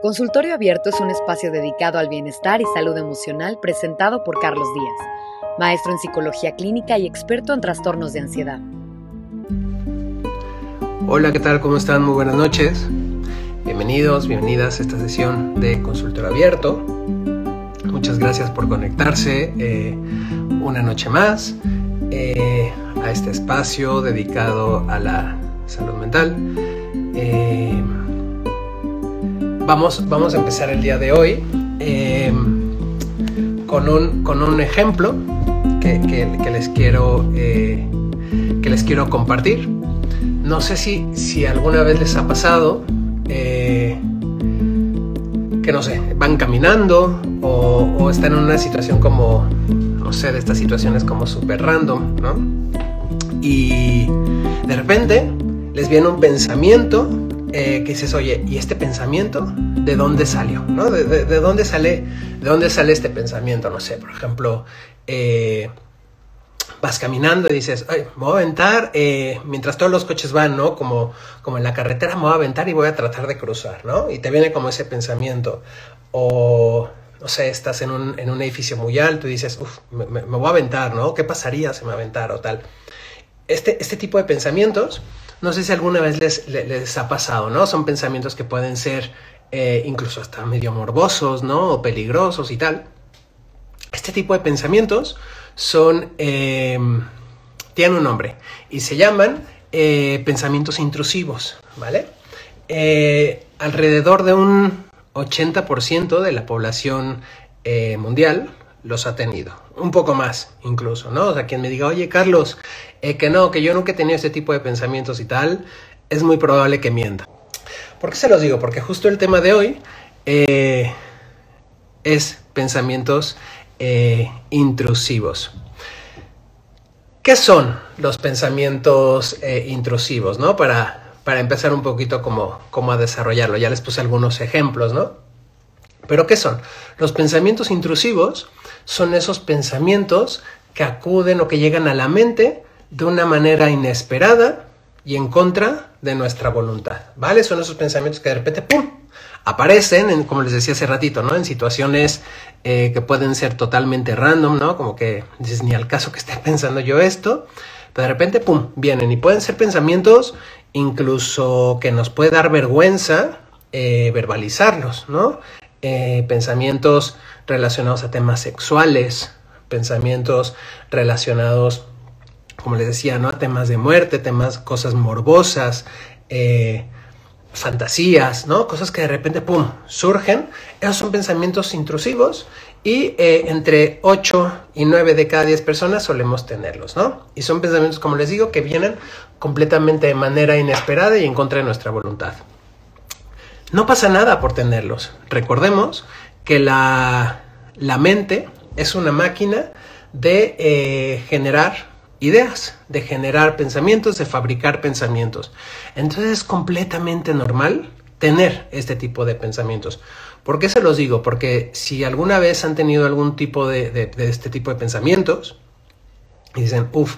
Consultorio Abierto es un espacio dedicado al bienestar y salud emocional presentado por Carlos Díaz, maestro en psicología clínica y experto en trastornos de ansiedad. Hola, ¿qué tal? ¿Cómo están? Muy buenas noches. Bienvenidos, bienvenidas a esta sesión de Consultorio Abierto. Muchas gracias por conectarse eh, una noche más eh, a este espacio dedicado a la salud mental. Eh, vamos, vamos a empezar el día de hoy eh, con, un, con un ejemplo que, les quiero, eh, que les quiero compartir. No sé si, si alguna vez les ha pasado eh, que no sé, van caminando o, o, están en una situación como, no sé, de estas situaciones como súper random, ¿no? Y de repente les viene un pensamiento eh, que dices, oye, ¿y este pensamiento de dónde salió? ¿no? ¿De, dónde sale, ¿De dónde sale este pensamiento? No sé, por ejemplo, eh, vas caminando y dices, Ay, me voy a aventar, eh, mientras todos los coches van, ¿no? Como, como en la carretera, me voy a aventar y voy a tratar de cruzar, ¿no? Y te viene como ese pensamiento. O, no sé, estás en un, en un edificio muy alto y dices, uff, me, me, voy a aventar, ¿no? ¿Qué pasaría si me aventara o tal? Este, este tipo de pensamientos no sé si alguna vez les, les, ha pasado, ¿no? Son pensamientos que pueden ser eh, incluso hasta medio morbosos, ¿no? O peligrosos y tal. Este tipo de pensamientos son... Em, tienen un nombre y se llaman eh, pensamientos intrusivos, ¿vale? Eh, alrededor de un 80% de la población mundial los ha tenido. Un poco más, incluso, ¿no? O sea, quien me diga, oye, Carlos, eh, que no, que yo nunca he tenido este tipo de pensamientos y tal, es muy probable que mienta. ¿Por qué se los digo? Porque justo el tema de hoy eh, es pensamientos eh, intrusivos. ¿Qué son los pensamientos intrusivos, no? Para, para empezar un poquito como, como a desarrollarlo. Ya les puse algunos ejemplos, ¿no? Pero ¿qué son? Los pensamientos intrusivos son esos pensamientos que acuden o que llegan a la mente de una manera inesperada y en contra de nuestra voluntad, ¿vale? Son esos pensamientos que de repente, ¡pum!, aparecen, en, como les decía hace ratito, ¿no? En situaciones eh, que pueden ser totalmente random, ¿no? Como que dices, ni al caso que esté pensando yo esto, pero de repente, ¡pum!, vienen y pueden ser pensamientos incluso que nos puede dar vergüenza eh, verbalizarlos, ¿no? Eh, pensamientos relacionados a temas sexuales, pensamientos relacionados, como les decía, ¿no? a temas de muerte, temas, cosas morbosas, eh, fantasías, ¿no? Cosas que de repente, ¡pum!, surgen. Esos son pensamientos intrusivos y eh, entre 8 y 9 de cada 10 personas solemos tenerlos, ¿no? Y son pensamientos, como les digo, que vienen completamente de manera inesperada y en contra de nuestra voluntad. No pasa nada por tenerlos. Recordemos que la, mente es una máquina de eh, generar ideas, de generar pensamientos, de fabricar pensamientos. Entonces es completamente normal tener este tipo de pensamientos. ¿Por qué se los digo? Porque si alguna vez han tenido algún tipo de, de este tipo de pensamientos y dicen, uff,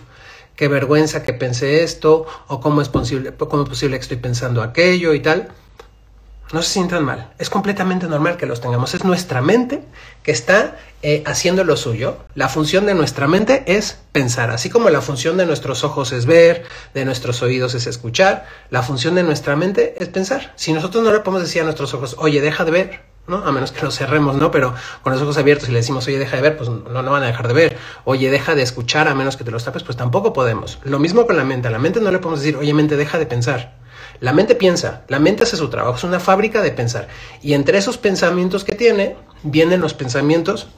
qué vergüenza que pensé esto, o cómo es posible, cómo es posible que estoy pensando aquello y tal, no se sientan mal. Es completamente normal que los tengamos. Es nuestra mente que está eh, haciendo lo suyo. La función de nuestra mente es pensar. Así como la función de nuestros ojos es ver, de nuestros oídos es escuchar, la función de nuestra mente es pensar. Si nosotros no le podemos decir a nuestros ojos, oye, deja de ver, ¿no? A menos que los cerremos, ¿no? Pero con los ojos abiertos y le decimos, oye, deja de ver, pues no, no van a dejar de ver. Oye, deja de escuchar a menos que te los tapes, pues tampoco podemos. Lo mismo con la mente. A la mente no le podemos decir, oye, mente, deja de pensar. La mente piensa, la mente hace su trabajo, es una fábrica de pensar. Y entre esos pensamientos que tiene, vienen los pensamientos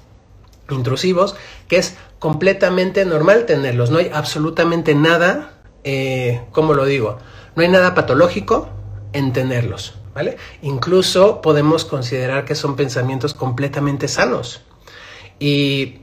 intrusivos, que es completamente normal tenerlos. No hay absolutamente nada, eh, ¿cómo lo digo? No hay nada patológico en tenerlos, ¿vale? Incluso podemos considerar que son pensamientos completamente sanos. Y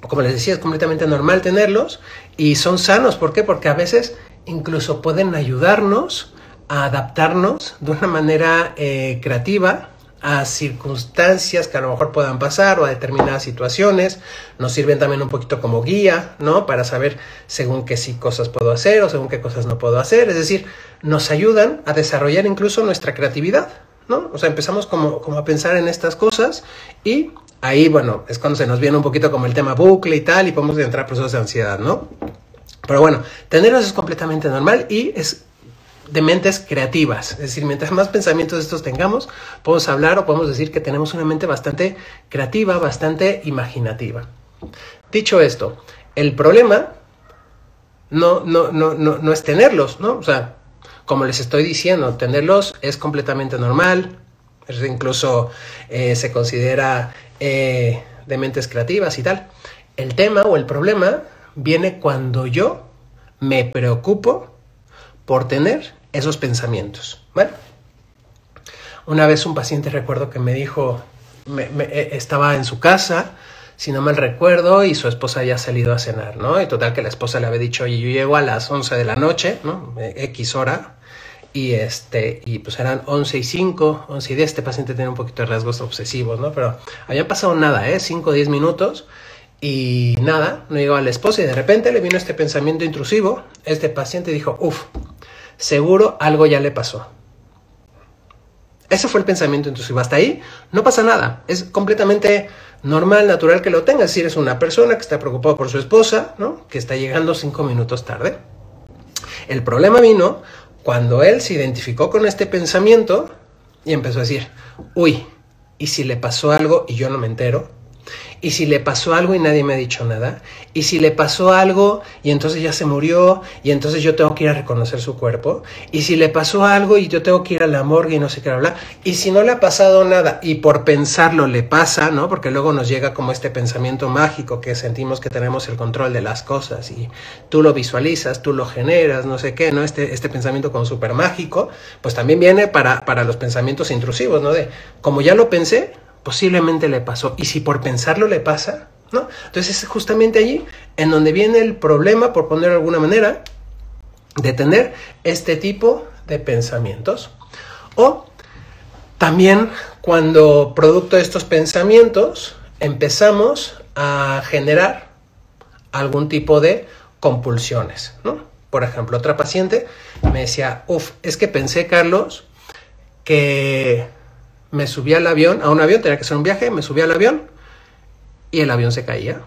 como les decía, es completamente normal tenerlos y son sanos. ¿Por qué? Porque a veces incluso pueden ayudarnos a adaptarnos de una manera eh, creativa a circunstancias que a lo mejor puedan pasar o a determinadas situaciones. Nos sirven también un poquito como guía, ¿no? Para saber según qué sí cosas puedo hacer o según qué cosas no puedo hacer. Es decir, nos ayudan a desarrollar incluso nuestra creatividad, ¿no? O sea, empezamos como, como a pensar en estas cosas y ahí, bueno, es cuando se nos viene un poquito como el tema bucle y tal y podemos entrar a procesos de ansiedad, ¿no? Pero bueno, tenerlos es completamente normal y es de mentes creativas. Es decir, mientras más pensamientos de estos tengamos, podemos hablar o podemos decir que tenemos una mente bastante creativa, bastante imaginativa. Dicho esto, el problema no, no, no, no, no es tenerlos, ¿no? O sea, como les estoy diciendo, tenerlos es completamente normal, incluso eh, se considera eh, de mentes creativas y tal. El tema o el problema viene cuando yo me preocupo por tener esos pensamientos. Bueno, una vez un paciente recuerdo que me dijo, eh, estaba en su casa, si no mal recuerdo, y su esposa había salido a cenar, ¿no? Y total que la esposa le había dicho, oye, yo llego a las 11 de la noche, ¿no? X hora, y este, y pues eran 11 y 5, 11 y 10, este paciente tenía un poquito de rasgos obsesivos, ¿no? Pero había pasado nada, ¿eh? 5 o 10 minutos, y nada, no llegó a la esposa, y de repente le vino este pensamiento intrusivo, este paciente dijo, uff, seguro algo ya le pasó. Ese fue el pensamiento intrusivo. Hasta ahí no pasa nada. Es completamente normal, natural que lo tenga. Es decir, es una persona que está preocupada por su esposa, ¿no? Que está llegando cinco minutos tarde. El problema vino cuando él se identificó con este pensamiento y empezó a decir, uy, ¿y si le pasó algo y yo no me entero? Y si le pasó algo y nadie me ha dicho nada, y si le pasó algo y entonces ya se murió y entonces yo tengo que ir a reconocer su cuerpo, y si le pasó algo y yo tengo que ir a la morgue y no sé qué hablar, y si no le ha pasado nada y por pensarlo le pasa, ¿no? Porque luego nos llega como este pensamiento mágico que sentimos que tenemos el control de las cosas y tú lo visualizas, tú lo generas, no sé qué, ¿no? Este, este pensamiento como súper mágico, pues también viene para, para los pensamientos intrusivos, ¿no? De, como ya lo pensé, posiblemente le pasó. Y si por pensarlo le pasa, ¿no? Entonces es justamente allí en donde viene el problema, por ponerlo de alguna manera, de tener este tipo de pensamientos. O también cuando producto de estos pensamientos empezamos a generar algún tipo de compulsiones, ¿no? Por ejemplo, otra paciente me decía, uff, es que pensé, Carlos, que me subí al avión, a un avión, tenía que hacer un viaje, me subí al avión y el avión se caía.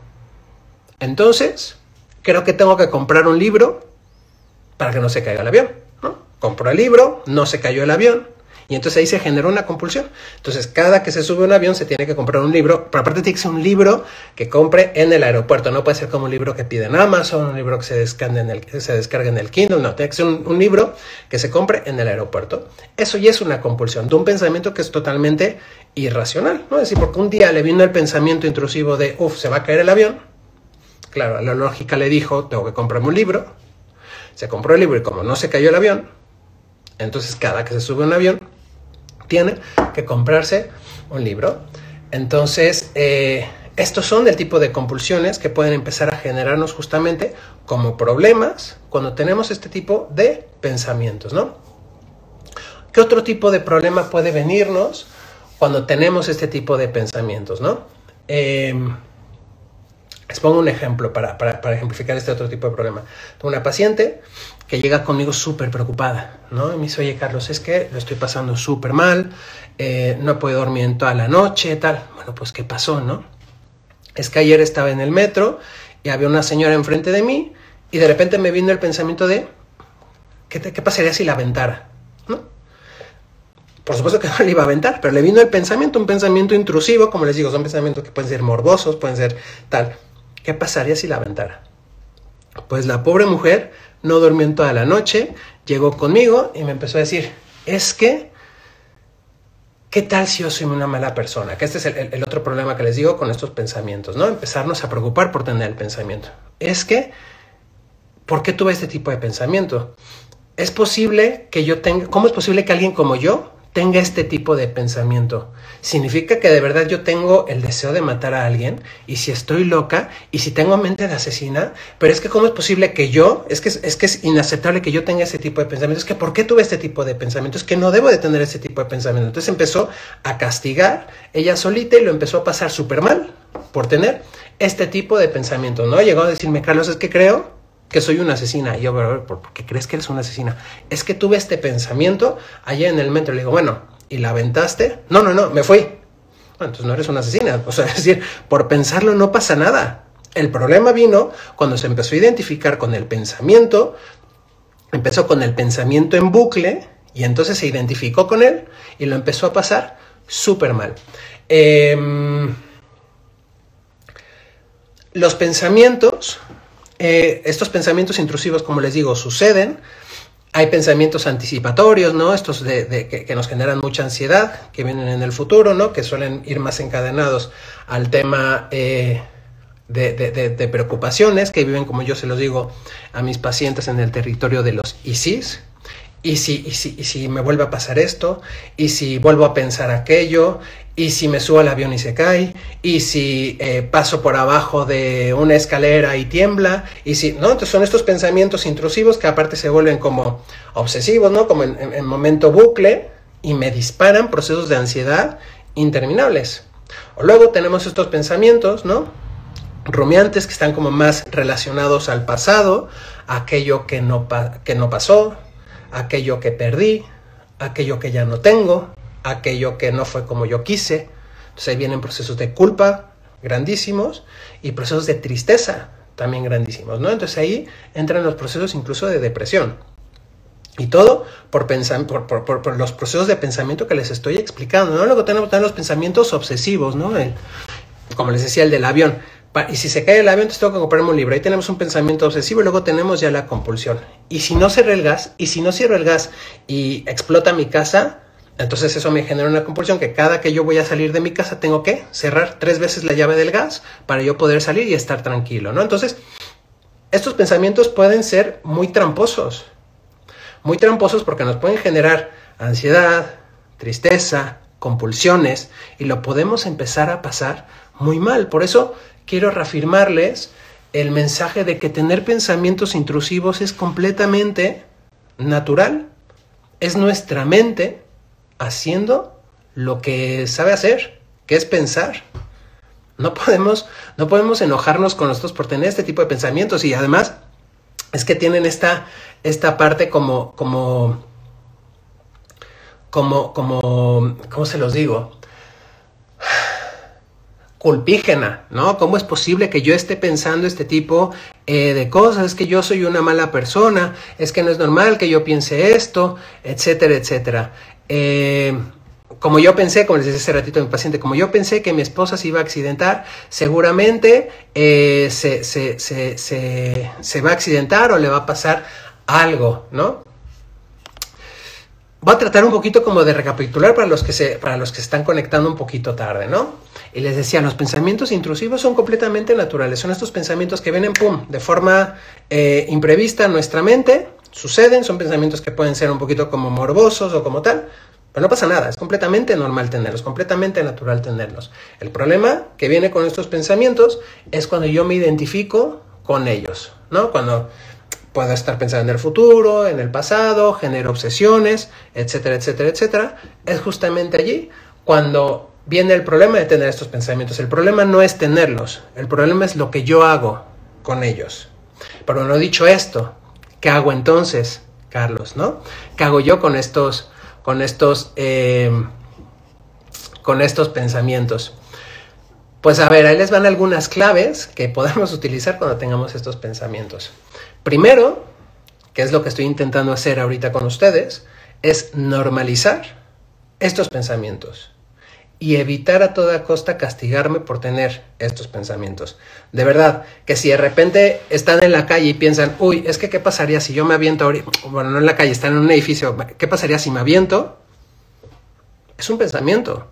Entonces, creo que tengo que comprar un libro para que no se caiga el avión. ¿no? Compro el libro, no se cayó el avión, y entonces ahí se generó una compulsión. Entonces, cada que se sube un avión se tiene que comprar un libro, pero aparte tiene que ser un libro que compre en el aeropuerto. No puede ser como un libro que pide en Amazon, un libro que se descargue en el, se descargue en el Kindle. No, tiene que ser un, libro que se compre en el aeropuerto. Eso ya es una compulsión de un pensamiento que es totalmente irracional. ¿no? Es decir, porque un día le vino el pensamiento intrusivo de, uff, se va a caer el avión. Claro, la lógica le dijo, tengo que comprarme un libro. Se compró el libro y como no se cayó el avión, entonces cada que se sube un avión, tiene que comprarse un libro. Entonces, eh, estos son el tipo de compulsiones que pueden empezar a generarnos justamente como problemas cuando tenemos este tipo de pensamientos, ¿no? ¿Qué otro tipo de problema puede venirnos cuando tenemos este tipo de pensamientos, ¿no? Em, les pongo un ejemplo para, para, ejemplificar este otro tipo de problema. Una paciente que llega conmigo súper preocupada, ¿no? Y me dice, oye Carlos, es que lo estoy pasando súper mal, eh, no puedo dormir en toda la noche, tal. Bueno, pues ¿qué pasó, no? Es que ayer estaba en el metro y había una señora enfrente de mí y de repente me vino el pensamiento de, ¿qué, qué pasaría si la aventara? ¿No? Por supuesto que no le iba a aventar, pero le vino el pensamiento, un pensamiento intrusivo, como les digo, son pensamientos que pueden ser morbosos, pueden ser tal. ¿Qué pasaría si la aventara? Pues la pobre mujer no durmió en toda la noche, llegó conmigo y me empezó a decir, es que, ¿qué tal si yo soy una mala persona? Que este es el, otro problema que les digo con estos pensamientos, ¿no? Empezarnos a preocupar por tener el pensamiento. Es que, ¿por qué tuve este tipo de pensamiento? Es posible que yo tenga, ¿cómo es posible que alguien como yo tenga este tipo de pensamiento. Significa que de verdad yo tengo el deseo de matar a alguien y si estoy loca y si tengo mente de asesina, pero es que cómo es posible que yo, es que es, que es inaceptable que yo tenga ese tipo de pensamientos, es que ¿por qué tuve este tipo de pensamientos? Es que no debo de tener ese tipo de pensamientos. Entonces empezó a castigar ella solita y lo empezó a pasar súper mal por tener este tipo de pensamiento, ¿no? Llegó a decirme, Carlos, es que creo que soy una asesina. Y yo, ¿por qué crees que eres una asesina? Es que tuve este pensamiento allá en el metro. Le digo, bueno, y la aventaste. No, no, no, me fui. Bueno, entonces no eres una asesina. O sea, es decir, por pensarlo no pasa nada. El problema vino cuando se empezó a identificar con el pensamiento, empezó con el pensamiento en bucle y entonces se identificó con él y lo empezó a pasar súper mal. Em, los pensamientos, eh, estos pensamientos intrusivos, como les digo, suceden. Hay pensamientos anticipatorios, ¿no? Estos de, que, nos generan mucha ansiedad, que vienen en el futuro, ¿no? Que suelen ir más encadenados al tema eh, de, preocupaciones, que viven, como yo se los digo a mis pacientes, en el territorio de los ISIS, ¿Y si, y, si, y si me vuelve a pasar esto, y si vuelvo a pensar aquello, y si me subo al avión y se cae, y si eh, paso por abajo de una escalera y tiembla, y si, ¿no? Entonces son estos pensamientos intrusivos que aparte se vuelven como obsesivos, ¿no? Como en, momento bucle, y me disparan procesos de ansiedad interminables. O luego tenemos estos pensamientos, ¿no? Rumiantes que están como más relacionados al pasado, aquello que no, que no pasó, aquello que perdí, aquello que ya no tengo, aquello que no fue como yo quise. Entonces ahí vienen procesos de culpa grandísimos y procesos de tristeza también grandísimos, ¿no? Entonces ahí entran los procesos incluso de depresión. Y todo por, pensar, por, los procesos de pensamiento que les estoy explicando, ¿no? Luego tenemos también los pensamientos obsesivos, ¿no? como les decía, el del avión y si se cae el avión, entonces tengo que comprarme un libro. Ahí tenemos un pensamiento obsesivo y luego tenemos ya la compulsión. Y si no cierro el gas, y si no cierro el gas y explota mi casa, entonces eso me genera una compulsión que cada que yo voy a salir de mi casa tengo que cerrar tres veces la llave del gas para yo poder salir y estar tranquilo, ¿no? Entonces, estos pensamientos pueden ser muy tramposos. Muy tramposos porque nos pueden generar ansiedad, tristeza, compulsiones y lo podemos empezar a pasar muy mal. Por eso quiero reafirmarles el mensaje de que tener pensamientos intrusivos es completamente natural. Es nuestra mente haciendo lo que sabe hacer, que es pensar. No podemos, no podemos enojarnos con nosotros por tener este tipo de pensamientos y además es que tienen esta, esta parte como, como, como, como, ¿cómo se los digo? Culpígena, ¿no? ¿Cómo es posible que yo esté pensando este tipo eh, de cosas? Es que yo soy una mala persona, es que no es normal que yo piense esto, etcétera, etcétera. Eh, como yo pensé, como les decía hace ratito a mi paciente, como yo pensé que mi esposa se iba a accidentar, seguramente eh, se, se, se, se, va a accidentar o le va a pasar algo, ¿no? Voy a tratar un poquito como de recapitular para los que se, para los que están conectando un poquito tarde, ¿no? Y les decía, los pensamientos intrusivos son completamente naturales, son estos pensamientos que vienen, pum, de forma eh, imprevista en nuestra mente, suceden, son pensamientos que pueden ser un poquito como morbosos o como tal, pero no pasa nada, es completamente normal tenerlos, completamente natural tenerlos. El problema que viene con estos pensamientos es cuando yo me identifico con ellos, ¿no? Cuando Puedo estar pensando en el futuro, en el pasado, genero obsesiones, etcétera, etcétera, etcétera. Es justamente allí cuando viene el problema de tener estos pensamientos. El problema no es tenerlos, el problema es lo que yo hago con ellos. Pero no dicho esto, ¿qué hago entonces, Carlos? ¿No? ¿Qué hago yo con estos, con estos, eh, con estos pensamientos? Pues a ver, ahí les van algunas claves que podemos utilizar cuando tengamos estos pensamientos. Primero, que es lo que estoy intentando hacer ahorita con ustedes, es normalizar estos pensamientos y evitar a toda costa castigarme por tener estos pensamientos. De verdad, que si de repente están en la calle y piensan, uy, es que qué pasaría si yo me aviento ahorita, bueno, no en la calle, están en un edificio, ¿qué pasaría si me aviento? Es un pensamiento.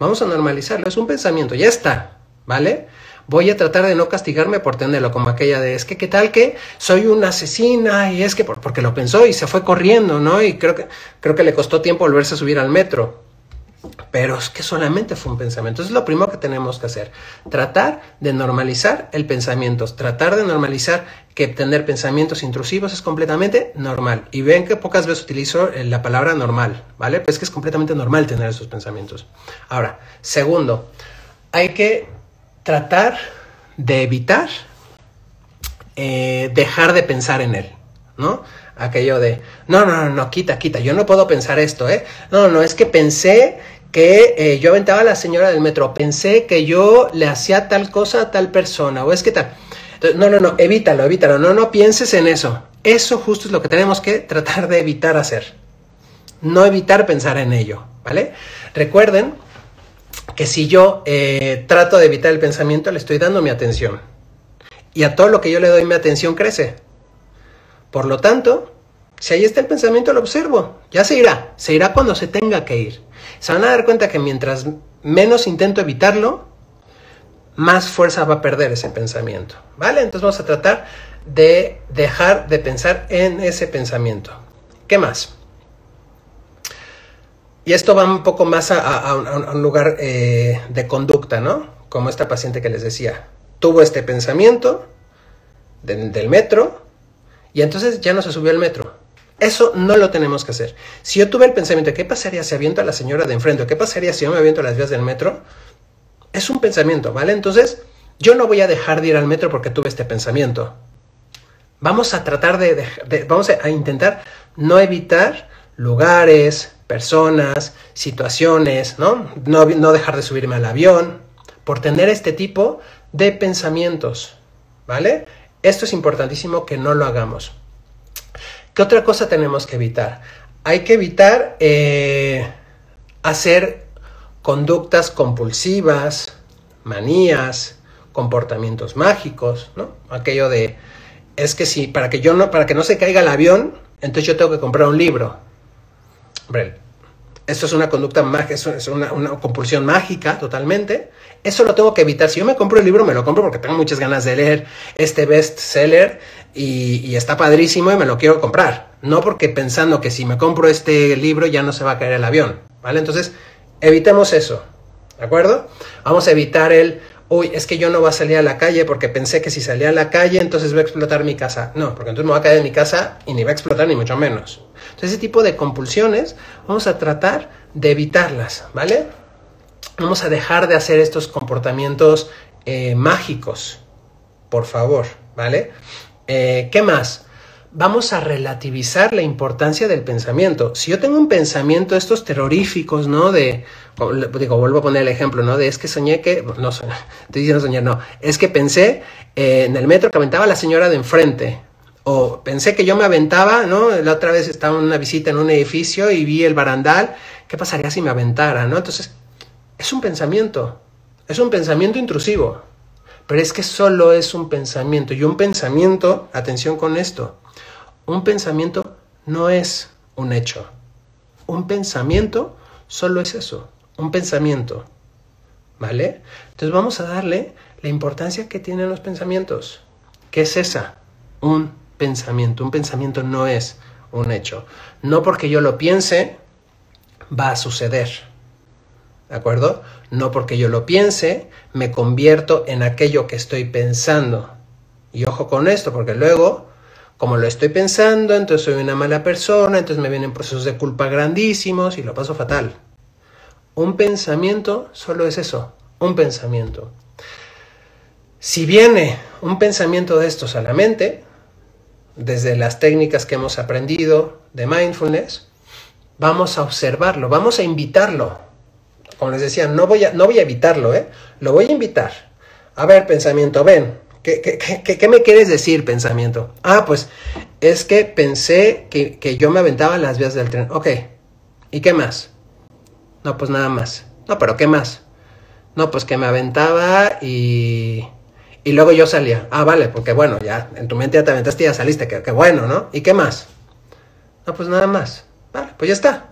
Vamos a normalizarlo, es un pensamiento, ya está, ¿vale? Voy a tratar de no castigarme por tenerlo, como aquella de, es que qué tal que soy una asesina y es que porque lo pensó y se fue corriendo, ¿no? Y creo que, creo que le costó tiempo volverse a subir al metro. Pero es que solamente fue un pensamiento. Eso es lo primero que tenemos que hacer. Tratar de normalizar el pensamiento. Tratar de normalizar que tener pensamientos intrusivos es completamente normal. Y ven que pocas veces utilizo eh, la palabra normal, ¿vale? Pues que es completamente normal tener esos pensamientos. Ahora, segundo, hay que tratar de evitar eh, dejar de pensar en él, ¿no? aquello de, no, no, no, no, quita, quita, yo no puedo pensar esto, ¿eh? No, no, es que pensé que eh, yo aventaba a la señora del metro, pensé que yo le hacía tal cosa a tal persona, o es que tal. no, no, no, evítalo, evítalo, no, no pienses en eso. Eso justo es lo que tenemos que tratar de evitar hacer. No evitar pensar en ello, ¿vale? Recuerden que si yo eh, trato de evitar el pensamiento, le estoy dando mi atención. Y a todo lo que yo le doy mi atención crece. Por lo tanto, si ahí está el pensamiento, lo observo. Ya se irá. Se irá cuando se tenga que ir. Se van a dar cuenta que mientras menos intento evitarlo, más fuerza va a perder ese pensamiento. ¿Vale? Entonces vamos a tratar de dejar de pensar en ese pensamiento. ¿Qué más? Y esto va un poco más a, un, lugar eh, de conducta, ¿no? Como esta paciente que les decía. Tuvo este pensamiento del metro y entonces ya no se subió al metro. Eso no lo tenemos que hacer. Si yo tuve el pensamiento, ¿qué pasaría si aviento a la señora de enfrente? ¿Qué pasaría si yo me aviento a las vías del metro? Es un pensamiento, ¿vale? Entonces, yo no voy a dejar de ir al metro porque tuve este pensamiento. Vamos a tratar de, vamos a intentar no evitar lugares, personas, situaciones, ¿no? ¿no? Dejar de subirme al avión por tener este tipo de pensamientos, ¿vale? Esto es importantísimo que no lo hagamos. ¿Qué otra cosa tenemos que evitar? Hay que evitar eh, hacer conductas compulsivas, manías, comportamientos mágicos, ¿no? Aquello de es que si para que yo no para que no se caiga el avión, entonces yo tengo que comprar un libro. Esto es una conducta mágica, es una, compulsión mágica totalmente. Eso lo tengo que evitar. Si yo me compro el libro, me lo compro porque tengo muchas ganas de leer este bestseller y, y está padrísimo y me lo quiero comprar. No porque pensando que si me compro este libro ya no se va a caer el avión. ¿Vale? Entonces, evitemos eso. ¿De acuerdo? Vamos a evitar el, uy, es que yo no voy a salir a la calle porque pensé que si salía a la calle entonces va a explotar mi casa. No, porque entonces me va a caer en mi casa y ni va a explotar ni mucho menos. Entonces ese tipo de compulsiones vamos a tratar de evitarlas, ¿vale? Vamos a dejar de hacer estos comportamientos eh, mágicos, por favor, ¿vale? Eh, ¿Qué más? Vamos a relativizar la importancia del pensamiento. Si yo tengo un pensamiento, estos terroríficos, ¿no? De, digo, vuelvo a poner el ejemplo, ¿no? De es que soñé que, no, estoy diciendo soñar, no, es que pensé eh, en el metro que aventaba la señora de enfrente, o pensé que yo me aventaba, ¿no? La otra vez estaba en una visita en un edificio y vi el barandal. ¿Qué pasaría si me aventara, no? Entonces, es un pensamiento. Es un pensamiento intrusivo. Pero es que solo es un pensamiento. Y un pensamiento, atención con esto, un pensamiento no es un hecho. Un pensamiento solo es eso, un pensamiento. ¿Vale? Entonces vamos a darle la importancia que tienen los pensamientos. ¿Qué es esa? Un pensamiento. Un pensamiento no es un hecho. No porque yo lo piense, va a suceder. ¿De acuerdo? No porque yo lo piense, me convierto en aquello que estoy pensando. Y ojo con esto, porque luego, como lo estoy pensando, entonces soy una mala persona, entonces me vienen procesos de culpa grandísimos y lo paso fatal. Un pensamiento solo es eso, un pensamiento. Si viene un pensamiento de estos a la mente, desde las técnicas que hemos aprendido de mindfulness, vamos a observarlo, vamos a invitarlo. Como les decía, no voy a, no voy a evitarlo, ¿eh? lo voy a invitar. A ver, pensamiento, ven, ¿qué, me quieres decir, pensamiento? Ah, pues es que pensé que, que yo me aventaba las vías del tren. Ok, ¿y qué más? No, pues nada más. No, pero ¿qué más? No, pues que me aventaba y y luego yo salía. Ah, vale, porque bueno, ya en tu mente ya te aventaste y ya saliste. Qué, bueno, ¿no? ¿Y qué más? No, pues nada más. Vale, pues ya está.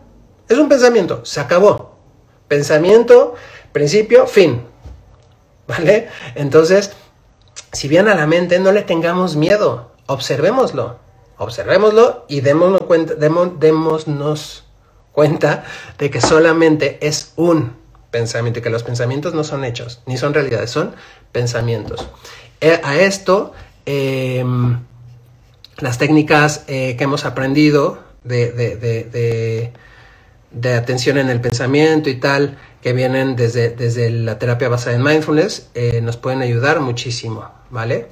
Es un pensamiento. Se acabó. Pensamiento, principio, fin. ¿Vale? Entonces, si viene a la mente, no le tengamos miedo. Observémoslo. Observémoslo y démonos cuenta, cuenta de que solamente es un pensamiento y que los pensamientos no son hechos, ni son realidades, son pensamientos. Eh, a esto, em, las técnicas eh, que hemos aprendido de, atención en el pensamiento y tal, que vienen desde, desde la terapia basada en mindfulness, eh, nos pueden ayudar muchísimo, ¿vale?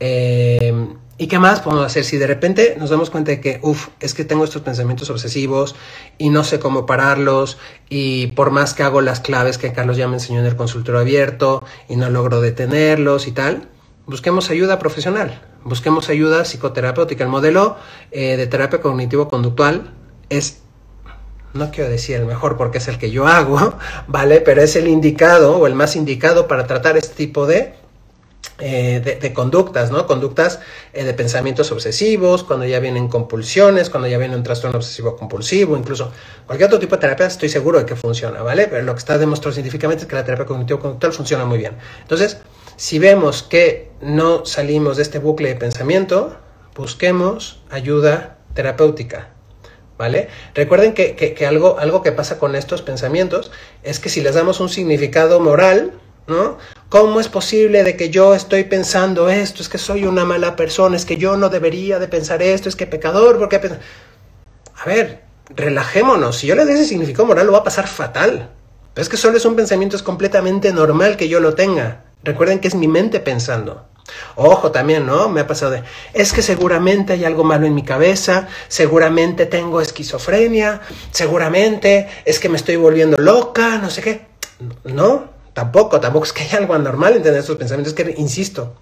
Em, ¿Y qué más podemos hacer? Si de repente nos damos cuenta de que, uff, es que tengo estos pensamientos obsesivos y no sé cómo pararlos y por más que hago las claves que Carlos ya me enseñó en el consultorio abierto y no logro detenerlos y tal, busquemos ayuda profesional, busquemos ayuda psicoterapéutica. El modelo eh, de terapia cognitivo-conductual es, no quiero decir el mejor porque es el que yo hago, ¿vale? Pero es el indicado o el más indicado para tratar este tipo de eh, de, conductas, ¿no? Conductas eh, de pensamientos obsesivos, cuando ya vienen compulsiones, cuando ya viene un trastorno obsesivo compulsivo, incluso cualquier otro tipo de terapia, estoy seguro de que funciona, ¿vale? Pero lo que está demostrado científicamente es que la terapia cognitivo-conductual funciona muy bien. Entonces, si vemos que no salimos de este bucle de pensamiento, busquemos ayuda terapéutica, ¿vale? Recuerden que, algo, que pasa con estos pensamientos es que si les damos un significado moral, ¿no? ¿Cómo es posible de que yo estoy pensando esto? Es que soy una mala persona, es que yo no debería de pensar esto, es que pecador, porque... A ver, relajémonos. Si yo le doy ese significado moral, lo va a pasar fatal. Pero es que solo es un pensamiento, es completamente normal que yo lo tenga. Recuerden que es mi mente pensando. Ojo también, ¿no? Me ha pasado de, es que seguramente hay algo malo en mi cabeza, seguramente tengo esquizofrenia, seguramente es que me estoy volviendo loca, no sé qué. No, Tampoco, tampoco es que haya algo anormal en tener estos pensamientos. Es que, insisto,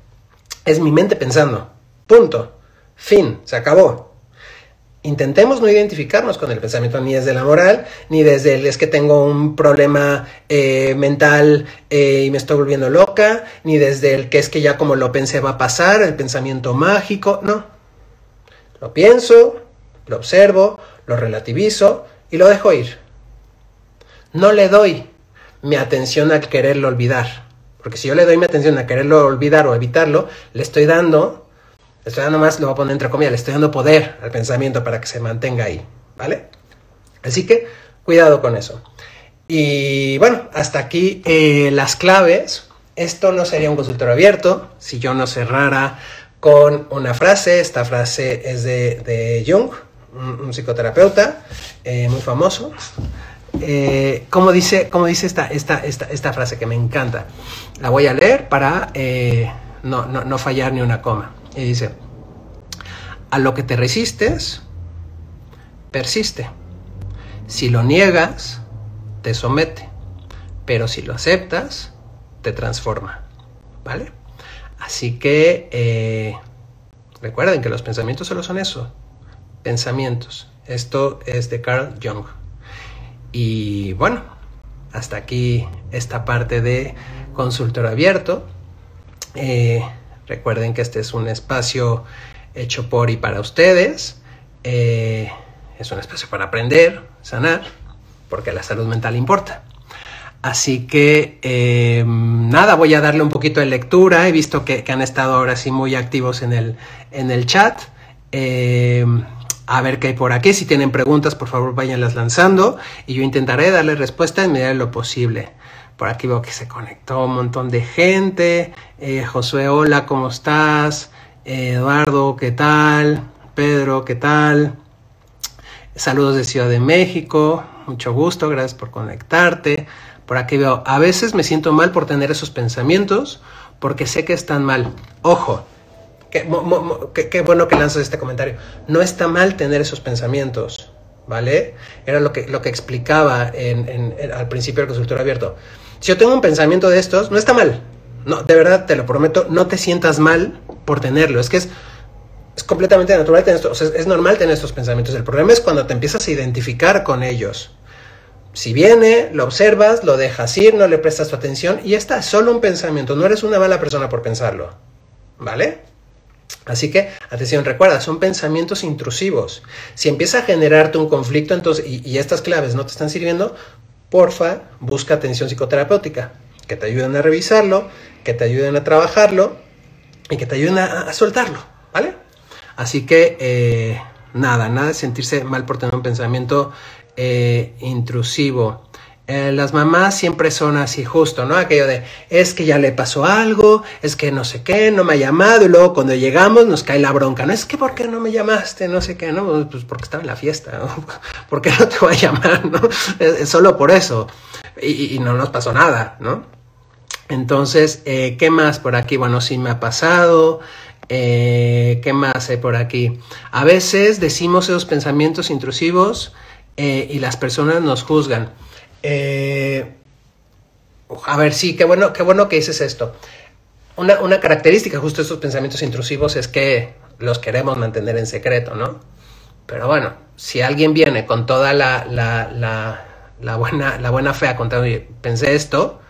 es mi mente pensando. Punto. Fin. Se acabó. Intentemos no identificarnos con el pensamiento ni desde la moral, ni desde el es que tengo un problema eh, mental eh, y me estoy volviendo loca, ni desde el que es que ya como lo pensé va a pasar, el pensamiento mágico. No. Lo pienso, lo observo, lo relativizo y lo dejo ir. No le doy mi atención a quererlo olvidar. Porque si yo le doy mi atención a quererlo olvidar o evitarlo, le estoy dando, estoy dando más, lo voy a poner entre comillas, le estoy dando poder al pensamiento para que se mantenga ahí. ¿Vale? Así que cuidado con eso. Y bueno, hasta aquí eh, las claves. Esto no sería un consultorio abierto si yo no cerrara con una frase. Esta frase es de, Jung, un, psicoterapeuta eh, muy famoso. Eh, como dice, como dice esta, esta, esta, esta, frase que me encanta. La voy a leer para eh, no, no, no fallar ni una coma. Y dice, a lo que te resistes, persiste. Si lo niegas, te somete. Pero si lo aceptas, te transforma. ¿Vale? Así que eh, recuerden que los pensamientos solo son eso. Pensamientos. Esto es de Carl Jung. Y bueno, hasta aquí esta parte de consultor abierto. Eh, recuerden que este es un espacio hecho por y para ustedes. Eh, es un espacio para aprender, sanar, porque la salud mental importa. Así que eh, nada, voy a darle un poquito de lectura. He visto que, han estado ahora sí muy activos en el, en el chat a ver qué hay por aquí. Si tienen preguntas, por favor, váyanlas lanzando y yo intentaré darle respuesta en medida de lo posible. Por aquí veo que se conectó un montón de gente. Eh, Josué, hola, ¿cómo estás? Eh, Eduardo, ¿qué tal? Pedro, ¿qué tal? Saludos de Ciudad de México. Mucho gusto, gracias por conectarte. Por aquí veo, a veces me siento mal por tener esos pensamientos porque sé que están mal. Ojo, Qué, bueno que lanzas este comentario. No está mal tener esos pensamientos, ¿vale? Era lo que, lo que explicaba al principio del consultorio abierto. Si yo tengo un pensamiento de estos, no está mal. No, de verdad, te lo prometo, no te sientas mal por tenerlo. Es que es, es completamente natural tener esto. es normal tener estos pensamientos. El problema es cuando te empiezas a identificar con ellos. Si viene, lo observas, lo dejas ir, no le prestas tu atención y está, es solo un pensamiento. No eres una mala persona por pensarlo. ¿Vale? Así que, atención, recuerda, son pensamientos intrusivos. Si empieza a generarte un conflicto entonces, y, estas claves no te están sirviendo, porfa, busca atención psicoterapéutica, que te ayuden a revisarlo, que te ayuden a trabajarlo y que te ayuden a, soltarlo, ¿vale? Así que, eh, nada, nada de sentirse mal por tener un pensamiento eh, intrusivo. Eh, las mamás siempre son así justo, ¿no? Aquello de, es que ya le pasó algo, es que no sé qué, no me ha llamado, y luego cuando llegamos nos cae la bronca, ¿no? Es que, ¿por qué no me llamaste? No sé qué, ¿no? Pues porque estaba en la fiesta, ¿no? ¿Por qué no te voy a llamar, ¿no? Solo por eso. Y, no nos pasó nada, ¿no? Entonces, eh, ¿qué más por aquí? Bueno, sí me ha pasado. Eh, ¿Qué más hay por aquí? A veces decimos esos pensamientos intrusivos y las personas nos juzgan. Eh, a ver, sí, qué bueno, qué bueno que dices esto. Una, una característica justo de estos pensamientos intrusivos es que los queremos mantener en secreto, ¿no? Pero bueno, si alguien viene con toda la, la, buena, la buena fe a contar, pensé esto,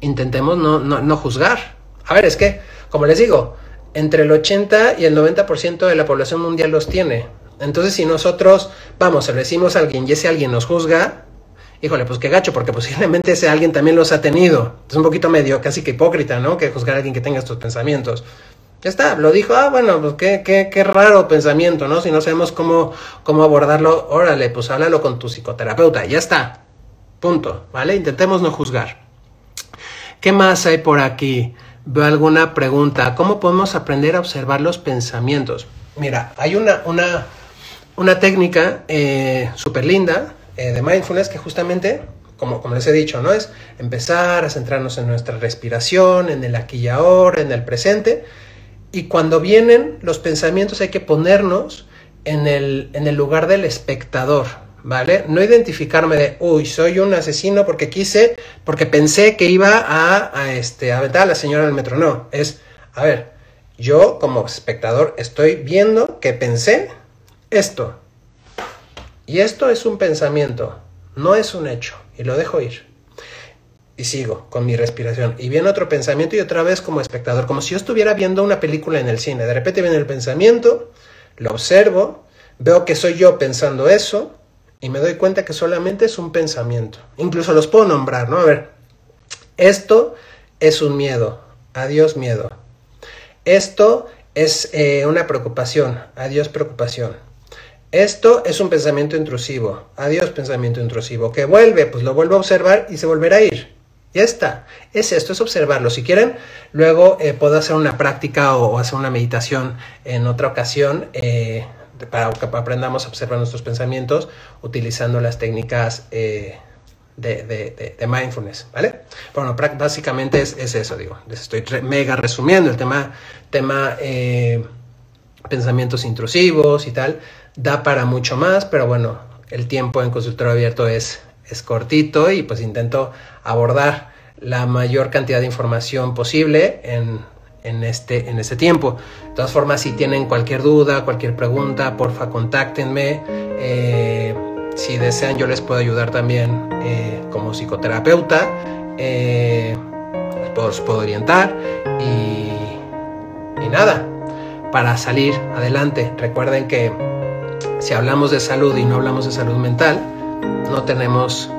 intentemos no, no, no juzgar. A ver, es que, como les digo, entre el 80 y el 90% de la población mundial los tiene. Entonces, si nosotros, vamos, le decimos a alguien y ese alguien nos juzga, híjole, pues qué gacho, porque posiblemente ese alguien también los ha tenido. Es un poquito medio, casi que hipócrita, ¿no? Que juzgar a alguien que tenga estos pensamientos. Ya está, lo dijo, ah, bueno, pues qué, qué, qué raro pensamiento, ¿no? Si no sabemos cómo, cómo abordarlo, órale, pues háblalo con tu psicoterapeuta, ya está. Punto, ¿vale? Intentemos no juzgar. ¿Qué más hay por aquí? Veo alguna pregunta. ¿Cómo podemos aprender a observar los pensamientos? Mira, hay una, una, una técnica eh, súper linda eh, de mindfulness que justamente, como, les he dicho, ¿no? Es empezar a centrarnos en nuestra respiración, en el aquí y ahora, en el presente. Y cuando vienen los pensamientos hay que ponernos en el, en el lugar del espectador, ¿vale? No identificarme de, uy, soy un asesino porque quise, porque pensé que iba a, a este, aventar a la señora del metro. No, es, a ver, yo como espectador estoy viendo que pensé esto. Y esto es un pensamiento, no es un hecho. Y lo dejo ir. Y sigo con mi respiración. Y viene otro pensamiento y otra vez como espectador, como si yo estuviera viendo una película en el cine. De repente viene el pensamiento, lo observo, veo que soy yo pensando eso, y me doy cuenta que solamente es un pensamiento. Incluso los puedo nombrar, ¿no? A ver, esto es un miedo. Adiós miedo. Esto es eh, una preocupación. Adiós preocupación. Esto es un pensamiento intrusivo. Adiós pensamiento intrusivo. Que vuelve, pues lo vuelvo a observar y se volverá a ir. Ya está. Es esto, es observarlo. Si quieren, luego eh, puedo hacer una práctica o, hacer una meditación en otra ocasión. Eh, para que aprendamos a observar nuestros pensamientos utilizando las técnicas eh, de, mindfulness, ¿vale? Bueno, básicamente es, eso, digo. Les estoy mega resumiendo el tema, tema pensamientos intrusivos y tal. Da para mucho más, pero bueno, el tiempo en consultorio abierto es, es cortito y pues intento abordar la mayor cantidad de información posible en en este, en este tiempo. De todas formas, si tienen cualquier duda, cualquier pregunta, porfa, contáctenme. Eh, si desean, yo les puedo ayudar también eh, como psicoterapeuta. Eh, los puedo, orientar y, y nada, para salir adelante. Recuerden que si hablamos de salud y no hablamos de salud mental, no tenemos,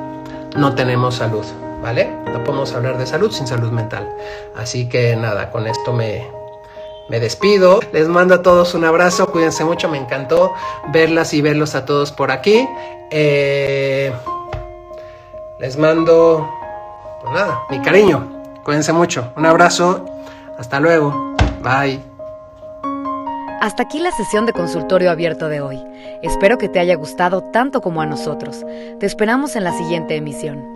no tenemos salud. ¿vale? No podemos hablar de salud sin salud mental. Así que nada, con esto me, me despido. Les mando a todos un abrazo. Cuídense mucho. Me encantó verlas y verlos a todos por aquí. Eh, les mando, pues nada, mi cariño. Cuídense mucho. Un abrazo. Hasta luego. Bye. Hasta aquí la sesión de consultorio abierto de hoy. Espero que te haya gustado tanto como a nosotros. Te esperamos en la siguiente emisión.